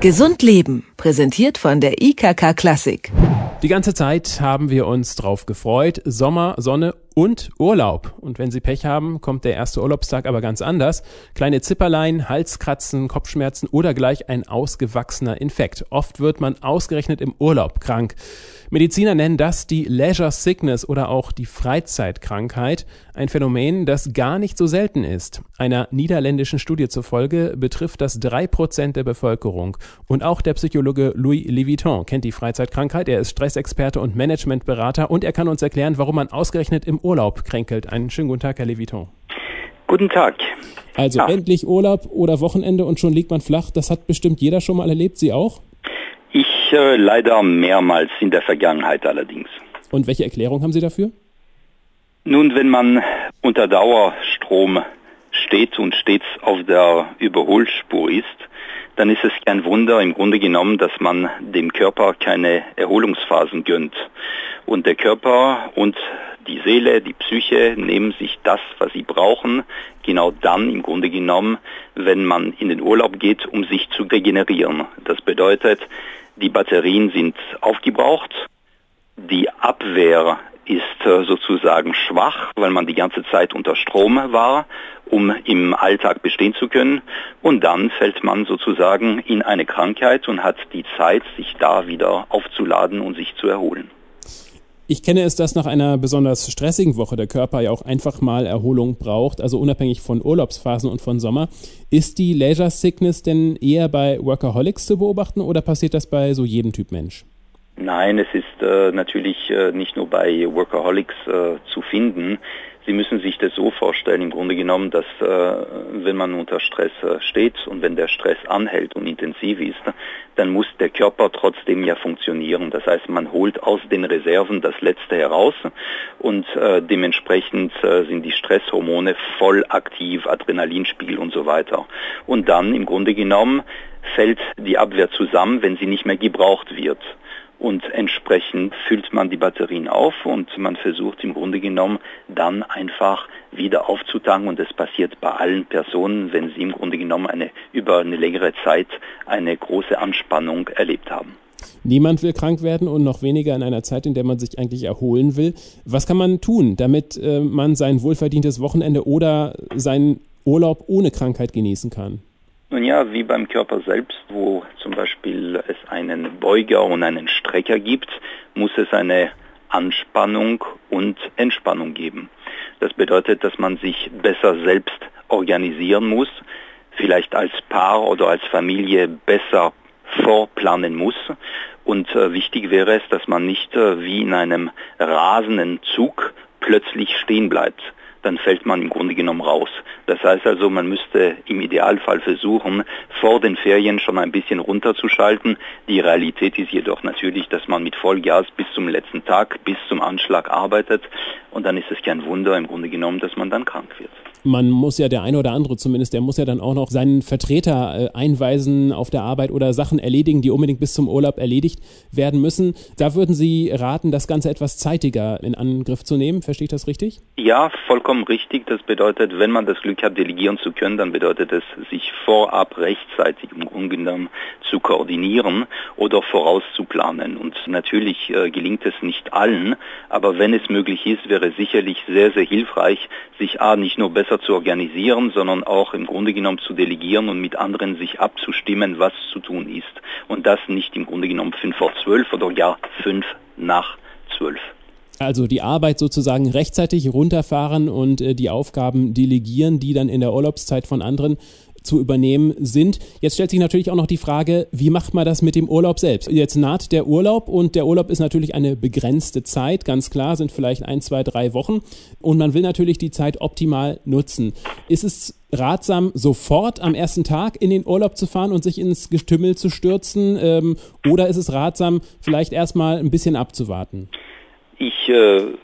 Gesund Leben, präsentiert von der IKK Klassik. Die ganze Zeit haben wir uns drauf gefreut. Sommer, Sonne und Urlaub. Und wenn Sie Pech haben, kommt der erste Urlaubstag aber ganz anders. Kleine Zipperlein, Halskratzen, Kopfschmerzen oder gleich ein ausgewachsener Infekt. Oft wird man ausgerechnet im Urlaub krank. Mediziner nennen das die Leisure Sickness oder auch die Freizeitkrankheit. Ein Phänomen, das gar nicht so selten ist. Einer niederländischen Studie zufolge betrifft das drei Prozent der Bevölkerung. Und auch der Psychologe Louis Leviton kennt die Freizeitkrankheit. Er ist Stressexperte und Managementberater und er kann uns erklären, warum man ausgerechnet im Urlaub kränkelt. Einen schönen guten Tag, Herr Leviton. Guten Tag. Also ja. endlich Urlaub oder Wochenende und schon liegt man flach. Das hat bestimmt jeder schon mal erlebt. Sie auch? Ich äh, leider mehrmals in der Vergangenheit allerdings. Und welche Erklärung haben Sie dafür? Nun, wenn man unter Dauerstrom steht und stets auf der Überholspur ist, dann ist es kein Wunder im Grunde genommen, dass man dem Körper keine Erholungsphasen gönnt. Und der Körper und die Seele, die Psyche nehmen sich das, was sie brauchen, genau dann im Grunde genommen, wenn man in den Urlaub geht, um sich zu regenerieren. Das bedeutet, die Batterien sind aufgebraucht, die Abwehr ist äh, sozusagen schwach, weil man die ganze Zeit unter Strom war, um im Alltag bestehen zu können. Und dann fällt man sozusagen in eine Krankheit und hat die Zeit, sich da wieder aufzuladen und sich zu erholen. Ich kenne es, dass nach einer besonders stressigen Woche der Körper ja auch einfach mal Erholung braucht, also unabhängig von Urlaubsphasen und von Sommer. Ist die Leisure Sickness denn eher bei Workaholics zu beobachten oder passiert das bei so jedem Typ Mensch? Nein, es ist äh, natürlich äh, nicht nur bei Workaholics äh, zu finden. Sie müssen sich das so vorstellen, im Grunde genommen, dass äh, wenn man unter Stress äh, steht und wenn der Stress anhält und intensiv ist, dann muss der Körper trotzdem ja funktionieren. Das heißt, man holt aus den Reserven das Letzte heraus und äh, dementsprechend äh, sind die Stresshormone voll aktiv, Adrenalinspiegel und so weiter. Und dann im Grunde genommen fällt die Abwehr zusammen, wenn sie nicht mehr gebraucht wird und entsprechend füllt man die Batterien auf und man versucht im Grunde genommen dann einfach wieder aufzutanken und das passiert bei allen Personen, wenn sie im Grunde genommen eine, über eine längere Zeit eine große Anspannung erlebt haben. Niemand will krank werden und noch weniger in einer Zeit, in der man sich eigentlich erholen will. Was kann man tun, damit äh, man sein wohlverdientes Wochenende oder seinen Urlaub ohne Krankheit genießen kann? Nun ja, wie beim Körper selbst, wo zum Beispiel es einen Beuger und einen Strecker gibt, muss es eine Anspannung und Entspannung geben. Das bedeutet, dass man sich besser selbst organisieren muss, vielleicht als Paar oder als Familie besser vorplanen muss. Und äh, wichtig wäre es, dass man nicht äh, wie in einem rasenden Zug plötzlich stehen bleibt dann fällt man im Grunde genommen raus. Das heißt also, man müsste im Idealfall versuchen, vor den Ferien schon ein bisschen runterzuschalten. Die Realität ist jedoch natürlich, dass man mit Vollgas bis zum letzten Tag, bis zum Anschlag arbeitet und dann ist es kein Wunder im Grunde genommen, dass man dann krank wird man muss ja der eine oder andere zumindest, der muss ja dann auch noch seinen Vertreter äh, einweisen auf der Arbeit oder Sachen erledigen, die unbedingt bis zum Urlaub erledigt werden müssen. Da würden Sie raten, das Ganze etwas zeitiger in Angriff zu nehmen. Verstehe ich das richtig? Ja, vollkommen richtig. Das bedeutet, wenn man das Glück hat, delegieren zu können, dann bedeutet es, sich vorab rechtzeitig im Grunde genommen zu koordinieren oder vorauszuplanen. Und natürlich äh, gelingt es nicht allen, aber wenn es möglich ist, wäre sicherlich sehr, sehr hilfreich, sich A, nicht nur besser zu organisieren, sondern auch im Grunde genommen zu delegieren und mit anderen sich abzustimmen, was zu tun ist. Und das nicht im Grunde genommen fünf vor zwölf oder gar fünf nach zwölf. Also die Arbeit sozusagen rechtzeitig runterfahren und äh, die Aufgaben delegieren, die dann in der Urlaubszeit von anderen zu übernehmen sind. Jetzt stellt sich natürlich auch noch die Frage, wie macht man das mit dem Urlaub selbst? Jetzt naht der Urlaub und der Urlaub ist natürlich eine begrenzte Zeit, ganz klar, sind vielleicht ein, zwei, drei Wochen und man will natürlich die Zeit optimal nutzen. Ist es ratsam, sofort am ersten Tag in den Urlaub zu fahren und sich ins Getümmel zu stürzen ähm, oder ist es ratsam, vielleicht erstmal ein bisschen abzuwarten? Ich äh,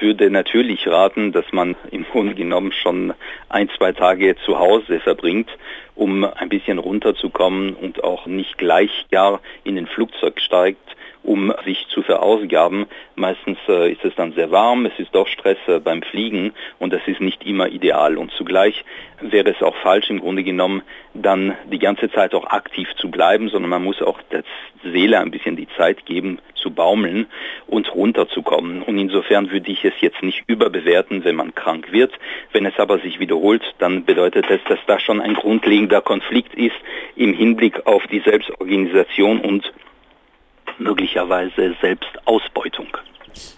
würde natürlich raten, dass man im Grunde genommen schon ein, zwei Tage zu Hause verbringt, um ein bisschen runterzukommen und auch nicht gleich gar in den Flugzeug steigt um sich zu verausgaben. Meistens äh, ist es dann sehr warm, es ist doch Stress äh, beim Fliegen und das ist nicht immer ideal. Und zugleich wäre es auch falsch im Grunde genommen, dann die ganze Zeit auch aktiv zu bleiben, sondern man muss auch der Seele ein bisschen die Zeit geben, zu baumeln und runterzukommen. Und insofern würde ich es jetzt nicht überbewerten, wenn man krank wird. Wenn es aber sich wiederholt, dann bedeutet es, dass da schon ein grundlegender Konflikt ist im Hinblick auf die Selbstorganisation und möglicherweise Selbstausbeutung.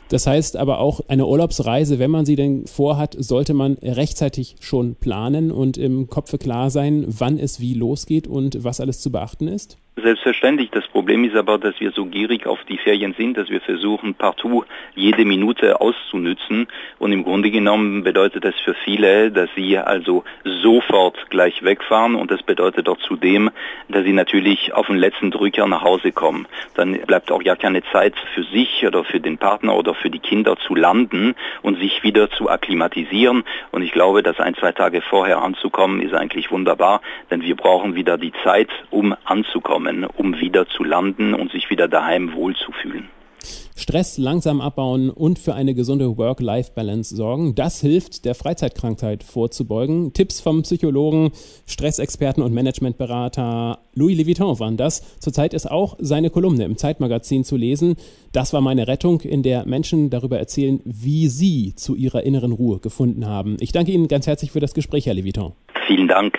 Das heißt aber auch, eine Urlaubsreise, wenn man sie denn vorhat, sollte man rechtzeitig schon planen und im Kopfe klar sein, wann es wie losgeht und was alles zu beachten ist? Selbstverständlich. Das Problem ist aber, dass wir so gierig auf die Ferien sind, dass wir versuchen, partout jede Minute auszunützen. Und im Grunde genommen bedeutet das für viele, dass sie also sofort gleich wegfahren. Und das bedeutet auch zudem, dass sie natürlich auf den letzten Drücker nach Hause kommen. Dann bleibt auch ja keine Zeit für sich oder für den Partner oder für die Kinder zu landen und sich wieder zu akklimatisieren. Und ich glaube, dass ein, zwei Tage vorher anzukommen, ist eigentlich wunderbar, denn wir brauchen wieder die Zeit, um anzukommen kommen, um wieder zu landen und sich wieder daheim wohlzufühlen. Stress langsam abbauen und für eine gesunde Work-Life-Balance sorgen. Das hilft, der Freizeitkrankheit vorzubeugen. Tipps vom Psychologen, Stressexperten und Managementberater Louis Leviton waren das. Zurzeit ist auch seine Kolumne im Zeitmagazin zu lesen. Das war meine Rettung, in der Menschen darüber erzählen, wie sie zu ihrer inneren Ruhe gefunden haben. Ich danke Ihnen ganz herzlich für das Gespräch, Herr Leviton. Vielen Dank.